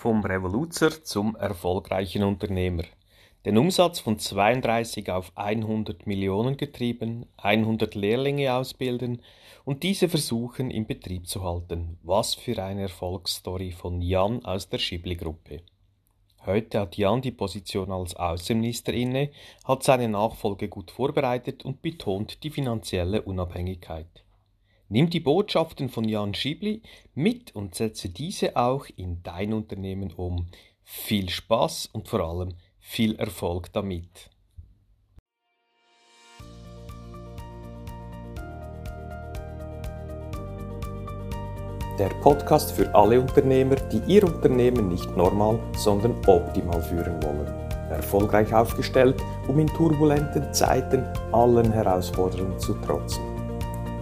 Vom Revoluzer zum erfolgreichen Unternehmer. Den Umsatz von 32 auf 100 Millionen getrieben, 100 Lehrlinge ausbilden und diese versuchen in Betrieb zu halten. Was für eine Erfolgsstory von Jan aus der Schibli-Gruppe. Heute hat Jan die Position als Außenminister inne, hat seine Nachfolge gut vorbereitet und betont die finanzielle Unabhängigkeit. Nimm die Botschaften von Jan Schibli mit und setze diese auch in dein Unternehmen um. Viel Spaß und vor allem viel Erfolg damit. Der Podcast für alle Unternehmer, die ihr Unternehmen nicht normal, sondern optimal führen wollen. Erfolgreich aufgestellt, um in turbulenten Zeiten allen Herausforderungen zu trotzen.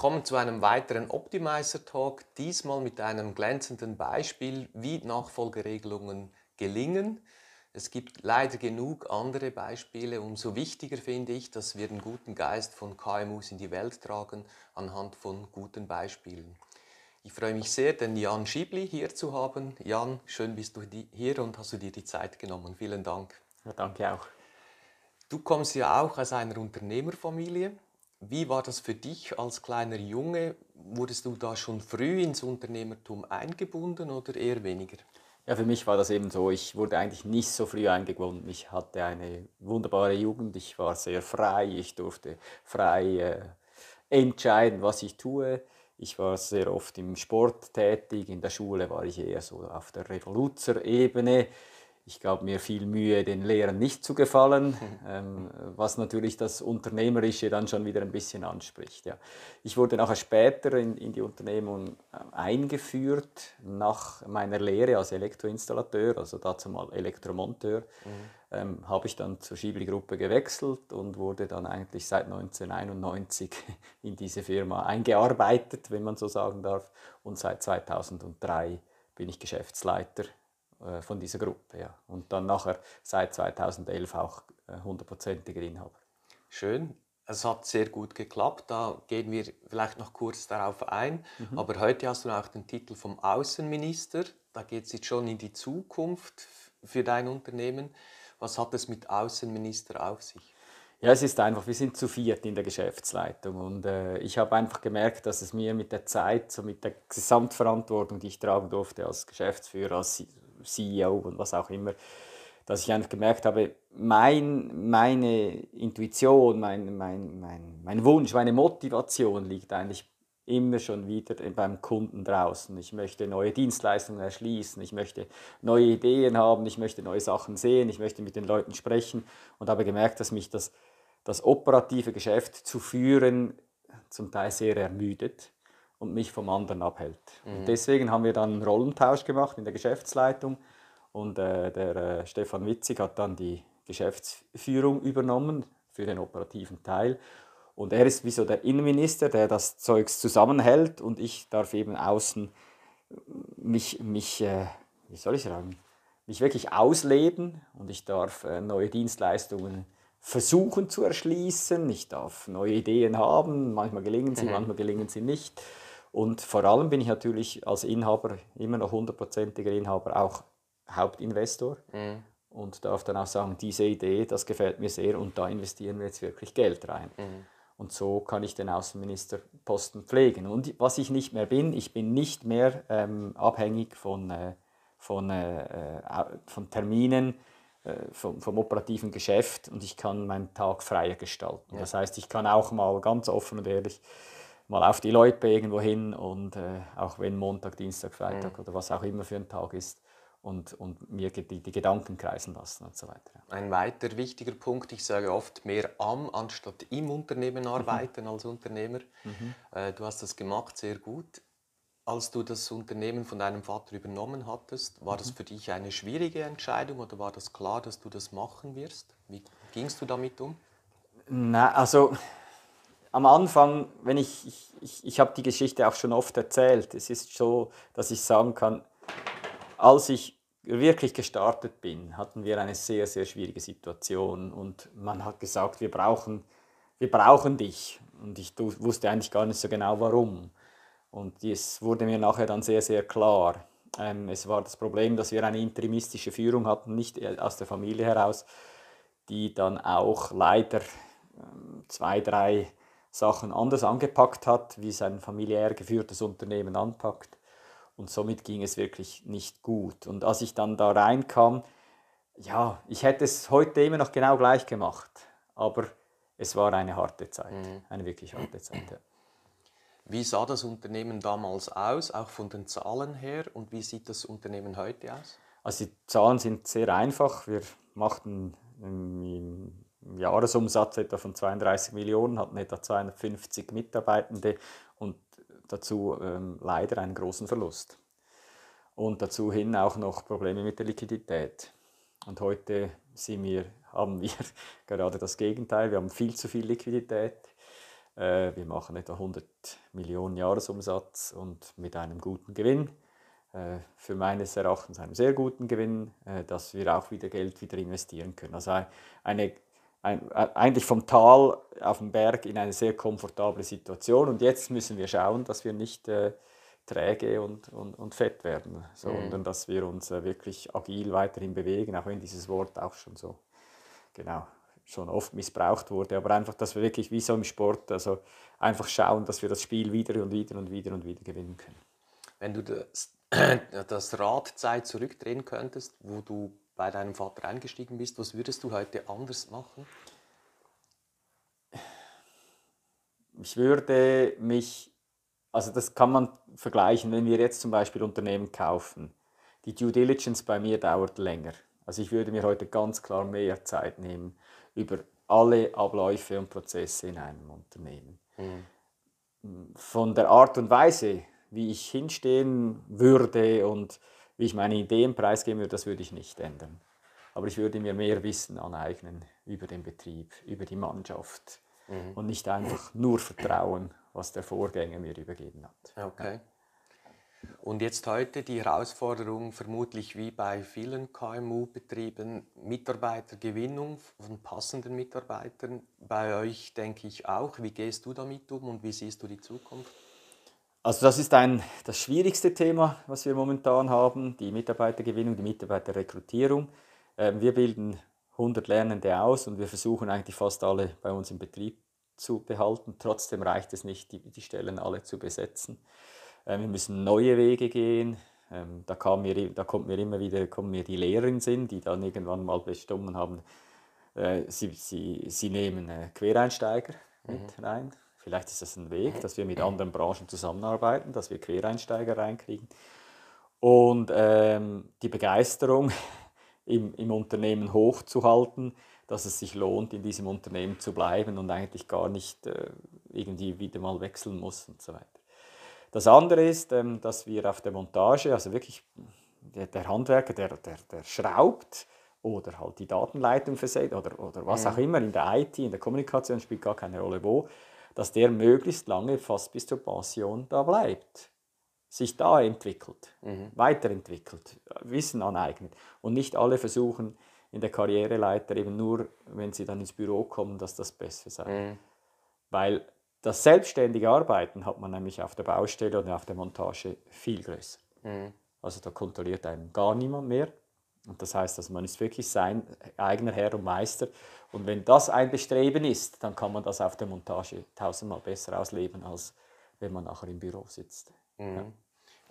Willkommen zu einem weiteren Optimizer Talk, diesmal mit einem glänzenden Beispiel, wie Nachfolgeregelungen gelingen. Es gibt leider genug andere Beispiele. Umso wichtiger finde ich, dass wir den guten Geist von KMUs in die Welt tragen, anhand von guten Beispielen. Ich freue mich sehr, den Jan Schibli hier zu haben. Jan, schön bist du hier und hast du dir die Zeit genommen. Vielen Dank. Ja, danke auch. Du kommst ja auch aus einer Unternehmerfamilie. Wie war das für dich als kleiner Junge? Wurdest du da schon früh ins Unternehmertum eingebunden oder eher weniger? Ja, für mich war das eben so. Ich wurde eigentlich nicht so früh eingebunden. Ich hatte eine wunderbare Jugend. Ich war sehr frei. Ich durfte frei äh, entscheiden, was ich tue. Ich war sehr oft im Sport tätig. In der Schule war ich eher so auf der Revoluzer-Ebene. Ich gab mir viel Mühe, den Lehrern nicht zu gefallen, ähm, was natürlich das Unternehmerische dann schon wieder ein bisschen anspricht. Ja. Ich wurde nachher später in, in die Unternehmung äh, eingeführt, nach meiner Lehre als Elektroinstallateur, also dazu mal Elektromonteur, mhm. ähm, habe ich dann zur Schiebli-Gruppe gewechselt und wurde dann eigentlich seit 1991 in diese Firma eingearbeitet, wenn man so sagen darf. Und seit 2003 bin ich Geschäftsleiter äh, von dieser Gruppe. Ja. Und dann nachher seit 2011 auch äh, hundertprozentiger Inhaber. Schön. Es hat sehr gut geklappt. Da gehen wir vielleicht noch kurz darauf ein. Mhm. Aber heute hast du auch den Titel vom Außenminister. Da geht es jetzt schon in die Zukunft für dein Unternehmen. Was hat es mit Außenminister auf sich? Ja, es ist einfach, wir sind zu viert in der Geschäftsleitung und äh, ich habe einfach gemerkt, dass es mir mit der Zeit, so mit der Gesamtverantwortung, die ich tragen durfte als Geschäftsführer, als CEO und was auch immer, dass ich einfach gemerkt habe, mein, meine Intuition, mein, mein, mein, mein Wunsch, meine Motivation liegt eigentlich immer schon wieder beim Kunden draußen. Ich möchte neue Dienstleistungen erschließen, ich möchte neue Ideen haben, ich möchte neue Sachen sehen, ich möchte mit den Leuten sprechen und habe gemerkt, dass mich das, das operative Geschäft zu führen zum Teil sehr ermüdet und mich vom anderen abhält. Mhm. deswegen haben wir dann einen Rollentausch gemacht in der Geschäftsleitung und äh, der äh, Stefan Witzig hat dann die Geschäftsführung übernommen für den operativen Teil. Und er ist wie so der Innenminister, der das Zeugs zusammenhält und ich darf eben außen mich, mich äh, wie soll ich sagen, mich wirklich ausleben und ich darf äh, neue Dienstleistungen versuchen zu erschließen. Ich darf neue Ideen haben, manchmal gelingen sie, mhm. manchmal gelingen sie nicht. Und vor allem bin ich natürlich als Inhaber, immer noch hundertprozentiger Inhaber, auch Hauptinvestor mhm. und darf dann auch sagen, diese Idee, das gefällt mir sehr und da investieren wir jetzt wirklich Geld rein. Mhm. Und so kann ich den Außenministerposten pflegen. Und was ich nicht mehr bin, ich bin nicht mehr ähm, abhängig von, äh, von, äh, äh von Terminen, äh, vom, vom, operativen Geschäft und ich kann meinen Tag freier gestalten. Ja. Das heißt, ich kann auch mal ganz offen und ehrlich mal auf die Leute irgendwo hin und äh, auch wenn Montag, Dienstag, Freitag mhm. oder was auch immer für ein Tag ist und, und mir die, die Gedanken kreisen lassen und so weiter. Ein weiter wichtiger Punkt, ich sage oft mehr am anstatt im Unternehmen mhm. arbeiten mhm. als Unternehmer. Mhm. Äh, du hast das gemacht, sehr gut. Als du das Unternehmen von deinem Vater übernommen hattest, war das für dich eine schwierige Entscheidung oder war das klar, dass du das machen wirst? Wie gingst du damit um? Na, also am Anfang, wenn ich, ich, ich, ich habe die Geschichte auch schon oft erzählt, es ist so, dass ich sagen kann, als ich wirklich gestartet bin, hatten wir eine sehr, sehr schwierige Situation und man hat gesagt, wir brauchen, wir brauchen dich. Und ich wusste eigentlich gar nicht so genau warum. Und es wurde mir nachher dann sehr, sehr klar. Ähm, es war das Problem, dass wir eine interimistische Führung hatten, nicht aus der Familie heraus, die dann auch leider ähm, zwei, drei Sachen anders angepackt hat, wie es ein familiär geführtes Unternehmen anpackt. Und somit ging es wirklich nicht gut. Und als ich dann da reinkam, ja, ich hätte es heute immer noch genau gleich gemacht. Aber es war eine harte Zeit, mhm. eine wirklich harte Zeit. Ja. Wie sah das Unternehmen damals aus, auch von den Zahlen her? Und wie sieht das Unternehmen heute aus? Also die Zahlen sind sehr einfach. Wir machten im Jahresumsatz etwa von 32 Millionen, hatten etwa 250 Mitarbeitende und dazu ähm, leider einen großen Verlust. Und dazu hin auch noch Probleme mit der Liquidität. Und heute wir, haben wir gerade das Gegenteil. Wir haben viel zu viel Liquidität. Äh, wir machen etwa 100 Millionen Jahresumsatz und mit einem guten Gewinn. Äh, für meines Erachtens einen sehr guten Gewinn, äh, dass wir auch wieder Geld wieder investieren können. Also eine ein, eigentlich vom Tal auf den Berg in eine sehr komfortable Situation. Und jetzt müssen wir schauen, dass wir nicht äh, träge und, und, und fett werden, sondern mhm. dass wir uns äh, wirklich agil weiterhin bewegen, auch wenn dieses Wort auch schon so genau schon oft missbraucht wurde, aber einfach, dass wir wirklich wie so im Sport, also einfach schauen, dass wir das Spiel wieder und wieder und wieder und wieder gewinnen können. Wenn du das, das Radzeit zurückdrehen könntest, wo du bei deinem Vater eingestiegen bist, was würdest du heute anders machen? Ich würde mich, also das kann man vergleichen, wenn wir jetzt zum Beispiel Unternehmen kaufen. Die Due Diligence bei mir dauert länger. Also ich würde mir heute ganz klar mehr Zeit nehmen über alle Abläufe und Prozesse in einem Unternehmen. Mhm. Von der Art und Weise, wie ich hinstehen würde und wie ich meine Ideen preisgeben würde, das würde ich nicht ändern. Aber ich würde mir mehr Wissen aneignen über den Betrieb, über die Mannschaft mhm. und nicht einfach nur vertrauen, was der Vorgänger mir übergeben hat. Okay. Und jetzt heute die Herausforderung, vermutlich wie bei vielen KMU-Betrieben, Mitarbeitergewinnung von passenden Mitarbeitern. Bei euch denke ich auch. Wie gehst du damit um und wie siehst du die Zukunft? Also das ist ein, das schwierigste Thema, was wir momentan haben, die Mitarbeitergewinnung, die Mitarbeiterrekrutierung. Ähm, wir bilden 100 Lernende aus und wir versuchen eigentlich fast alle bei uns im Betrieb zu behalten. Trotzdem reicht es nicht, die, die Stellen alle zu besetzen. Ähm, wir müssen neue Wege gehen. Ähm, da, kam mir, da kommt mir immer wieder kommen mir die Lehrer in Sinn, die dann irgendwann mal bestimmt haben, äh, sie, sie, sie nehmen äh, Quereinsteiger mhm. mit rein Vielleicht ist das ein Weg, dass wir mit anderen Branchen zusammenarbeiten, dass wir Quereinsteiger reinkriegen. Und ähm, die Begeisterung im, im Unternehmen hochzuhalten, dass es sich lohnt, in diesem Unternehmen zu bleiben und eigentlich gar nicht äh, irgendwie wieder mal wechseln muss und so weiter. Das andere ist, ähm, dass wir auf der Montage, also wirklich der, der Handwerker, der, der, der schraubt oder halt die Datenleitung versetzt oder, oder was auch immer in der IT, in der Kommunikation spielt gar keine Rolle wo, dass der möglichst lange, fast bis zur Pension, da bleibt. Sich da entwickelt, mhm. weiterentwickelt, Wissen aneignet. Und nicht alle versuchen in der Karriereleiter eben nur, wenn sie dann ins Büro kommen, dass das besser sei. Mhm. Weil das selbstständige Arbeiten hat man nämlich auf der Baustelle oder auf der Montage viel größer. Mhm. Also da kontrolliert einen gar niemand mehr. Und das heißt, dass man ist wirklich sein eigener Herr und Meister. Und wenn das ein Bestreben ist, dann kann man das auf der Montage tausendmal besser ausleben, als wenn man nachher im Büro sitzt. Mhm. Ja.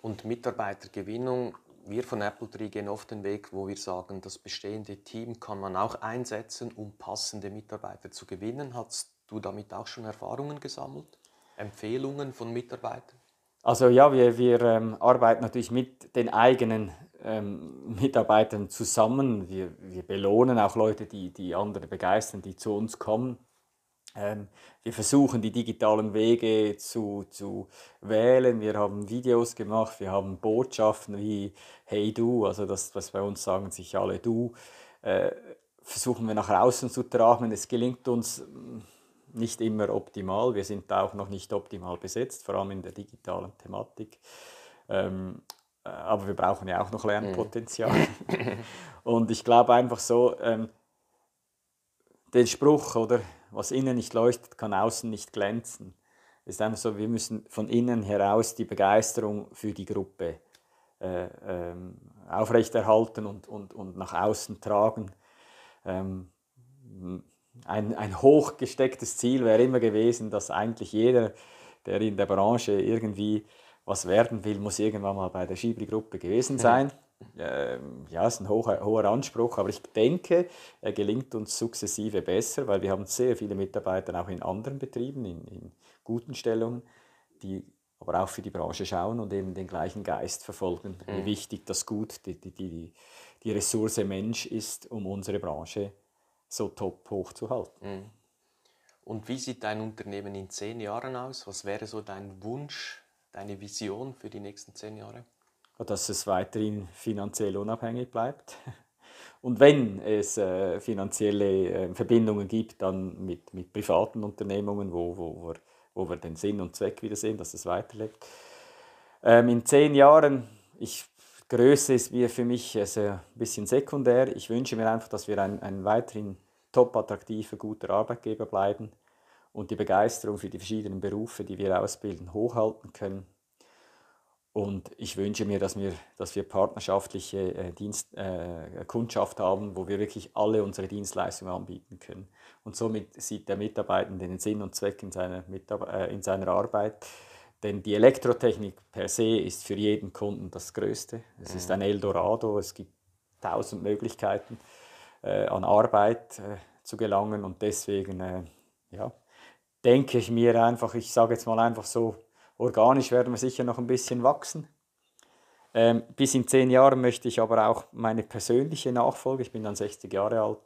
Und Mitarbeitergewinnung, wir von Apple Tree gehen oft den Weg, wo wir sagen, das bestehende Team kann man auch einsetzen, um passende Mitarbeiter zu gewinnen. Hast du damit auch schon Erfahrungen gesammelt? Empfehlungen von Mitarbeitern? Also ja, wir, wir ähm, arbeiten natürlich mit den eigenen ähm, Mitarbeitern zusammen. Wir, wir belohnen auch Leute, die, die andere begeistern, die zu uns kommen. Ähm, wir versuchen die digitalen Wege zu, zu wählen. Wir haben Videos gemacht, wir haben Botschaften wie Hey du, also das, was bei uns sagen sich alle du, äh, versuchen wir nach außen zu tragen. Es gelingt uns nicht immer optimal. Wir sind auch noch nicht optimal besetzt, vor allem in der digitalen Thematik. Ähm, äh, aber wir brauchen ja auch noch Lernpotenzial. Und ich glaube einfach so, ähm, den Spruch, oder was innen nicht leuchtet, kann außen nicht glänzen. Es ist einfach so, wir müssen von innen heraus die Begeisterung für die Gruppe äh, ähm, aufrechterhalten und, und, und nach außen tragen. Ähm, ein, ein hochgestecktes Ziel wäre immer gewesen, dass eigentlich jeder, der in der Branche irgendwie was werden will, muss irgendwann mal bei der Schibri-Gruppe gewesen sein. Ähm, ja, ist ein hoher, hoher Anspruch, aber ich denke, er gelingt uns sukzessive besser, weil wir haben sehr viele Mitarbeiter auch in anderen Betrieben, in, in guten Stellungen, die aber auch für die Branche schauen und eben den gleichen Geist verfolgen, mhm. wie wichtig das Gut, die, die, die, die Ressource Mensch ist, um unsere Branche so top hoch zu halten. Mhm. Und wie sieht dein Unternehmen in zehn Jahren aus? Was wäre so dein Wunsch, deine Vision für die nächsten zehn Jahre? dass es weiterhin finanziell unabhängig bleibt. Und wenn es äh, finanzielle äh, Verbindungen gibt, dann mit, mit privaten Unternehmungen, wo, wo, wir, wo wir den Sinn und Zweck wieder sehen, dass es weiterlebt. Ähm, in zehn Jahren, ich, Größe ist mir für mich also ein bisschen sekundär. Ich wünsche mir einfach, dass wir ein, ein weiterhin top attraktiver, guter Arbeitgeber bleiben und die Begeisterung für die verschiedenen Berufe, die wir ausbilden, hochhalten können und ich wünsche mir, dass wir, dass wir partnerschaftliche äh, Dienst, äh, Kundschaft haben, wo wir wirklich alle unsere Dienstleistungen anbieten können. Und somit sieht der Mitarbeiter den Sinn und Zweck in seiner, äh, in seiner Arbeit. Denn die Elektrotechnik per se ist für jeden Kunden das Größte. Es mhm. ist ein Eldorado, es gibt tausend Möglichkeiten äh, an Arbeit äh, zu gelangen und deswegen äh, ja, denke ich mir einfach, ich sage jetzt mal einfach so, Organisch werden wir sicher noch ein bisschen wachsen. Ähm, bis in zehn Jahren möchte ich aber auch meine persönliche Nachfolge, ich bin dann 60 Jahre alt,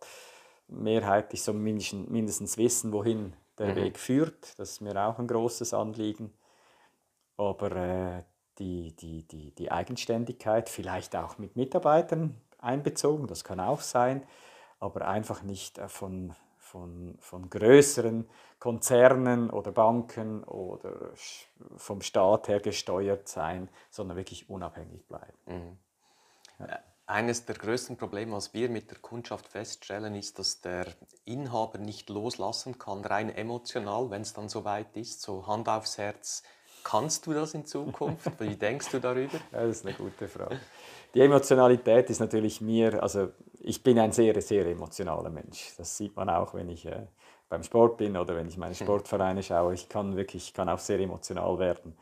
mehrheitlich so mindestens, mindestens wissen, wohin der mhm. Weg führt. Das ist mir auch ein großes Anliegen. Aber äh, die, die, die, die Eigenständigkeit, vielleicht auch mit Mitarbeitern einbezogen, das kann auch sein, aber einfach nicht äh, von, von, von größeren Konzernen oder Banken oder vom Staat her gesteuert sein, sondern wirklich unabhängig bleiben. Mhm. Ja. Äh, eines der größten Probleme, was wir mit der Kundschaft feststellen, ist, dass der Inhaber nicht loslassen kann, rein emotional, wenn es dann soweit ist, so Hand aufs Herz. Kannst du das in Zukunft? Wie denkst du darüber? Ja, das ist eine gute Frage. Die Emotionalität ist natürlich mir, also ich bin ein sehr, sehr emotionaler Mensch. Das sieht man auch, wenn ich äh, beim Sport bin oder wenn ich meine. Sportvereine schaue. Ich kann wirklich, ich kann auch sehr emotional werden.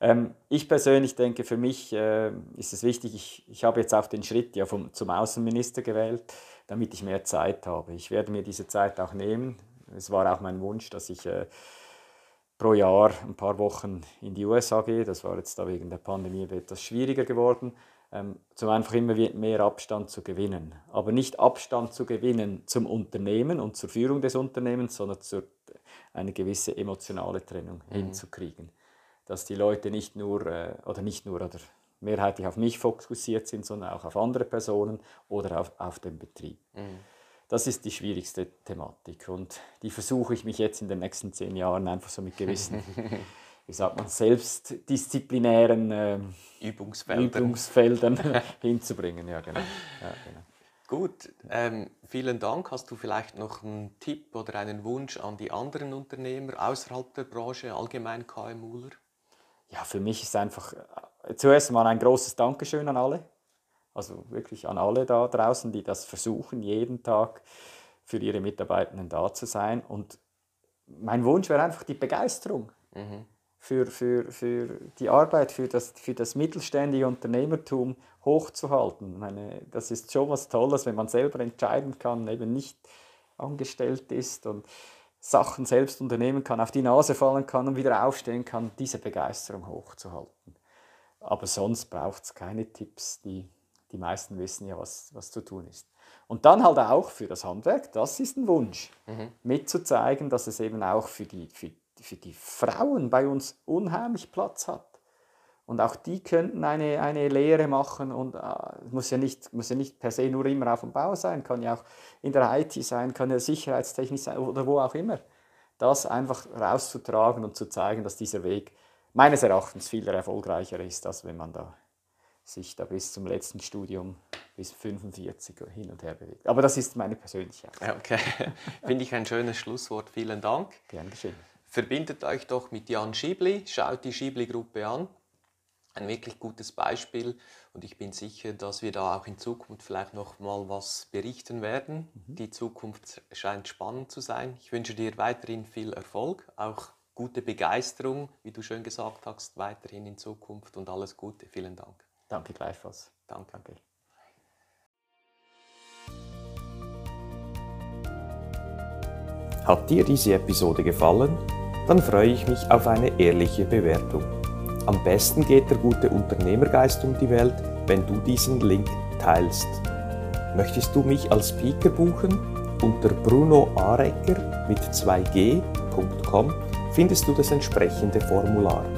Ähm, ich persönlich denke, für mich äh, ist es wichtig, ich, ich habe jetzt auch den Schritt ja vom, zum Außenminister gewählt, damit ich mehr Zeit habe. Ich werde mir diese Zeit auch nehmen. Es war auch mein Wunsch, dass ich äh, pro Jahr ein paar Wochen in die USA gehe. Das war jetzt da wegen der Pandemie etwas schwieriger geworden ähm, zum einfach immer mehr Abstand zu gewinnen. Aber nicht Abstand zu gewinnen zum Unternehmen und zur Führung des Unternehmens, sondern zur, eine gewisse emotionale Trennung mhm. hinzukriegen. Dass die Leute nicht nur, äh, oder nicht nur, oder mehrheitlich auf mich fokussiert sind, sondern auch auf andere Personen oder auf, auf den Betrieb. Mhm. Das ist die schwierigste Thematik und die versuche ich mich jetzt in den nächsten zehn Jahren einfach so mit gewissen wie sagt man, selbstdisziplinären äh, Übungsfeldern, Übungsfeldern hinzubringen. Ja, genau. Ja, genau. Gut, ähm, vielen Dank. Hast du vielleicht noch einen Tipp oder einen Wunsch an die anderen Unternehmer außerhalb der Branche, allgemein KMUler? Ja, für mich ist einfach äh, zuerst mal ein großes Dankeschön an alle. Also wirklich an alle da draußen, die das versuchen, jeden Tag für ihre Mitarbeitenden da zu sein. Und mein Wunsch wäre einfach die Begeisterung. Mhm für, für, für die Arbeit, für das, für das mittelständige Unternehmertum hochzuhalten. Ich meine, das ist schon was Tolles, wenn man selber entscheiden kann, eben nicht angestellt ist und Sachen selbst unternehmen kann, auf die Nase fallen kann und wieder aufstehen kann, diese Begeisterung hochzuhalten. Aber sonst braucht es keine Tipps, die, die meisten wissen ja, was, was zu tun ist. Und dann halt auch für das Handwerk, das ist ein Wunsch, mhm. mitzuzeigen, dass es eben auch für die, für, für die Frauen bei uns unheimlich Platz hat. Und auch die könnten eine, eine Lehre machen und äh, muss, ja nicht, muss ja nicht per se nur immer auf dem Bau sein, kann ja auch in der IT sein, kann ja Sicherheitstechnik sein oder wo auch immer. Das einfach rauszutragen und zu zeigen, dass dieser Weg meines Erachtens viel erfolgreicher ist, als wenn man da sich da bis zum letzten Studium bis 45 hin und her bewegt. Aber das ist meine persönliche Erfahrung. Okay, finde ich ein schönes Schlusswort. Vielen Dank. Gern geschehen. Verbindet euch doch mit Jan Schiebli, schaut die Schiebli-Gruppe an. Ein wirklich gutes Beispiel und ich bin sicher, dass wir da auch in Zukunft vielleicht noch mal was berichten werden. Mhm. Die Zukunft scheint spannend zu sein. Ich wünsche dir weiterhin viel Erfolg, auch gute Begeisterung, wie du schön gesagt hast, weiterhin in Zukunft und alles Gute. Vielen Dank. Danke gleichfalls. Danke. Danke. Hat dir diese Episode gefallen? Dann freue ich mich auf eine ehrliche Bewertung. Am besten geht der gute Unternehmergeist um die Welt, wenn du diesen Link teilst. Möchtest du mich als Speaker buchen? Unter brunoarecker mit 2g.com findest du das entsprechende Formular.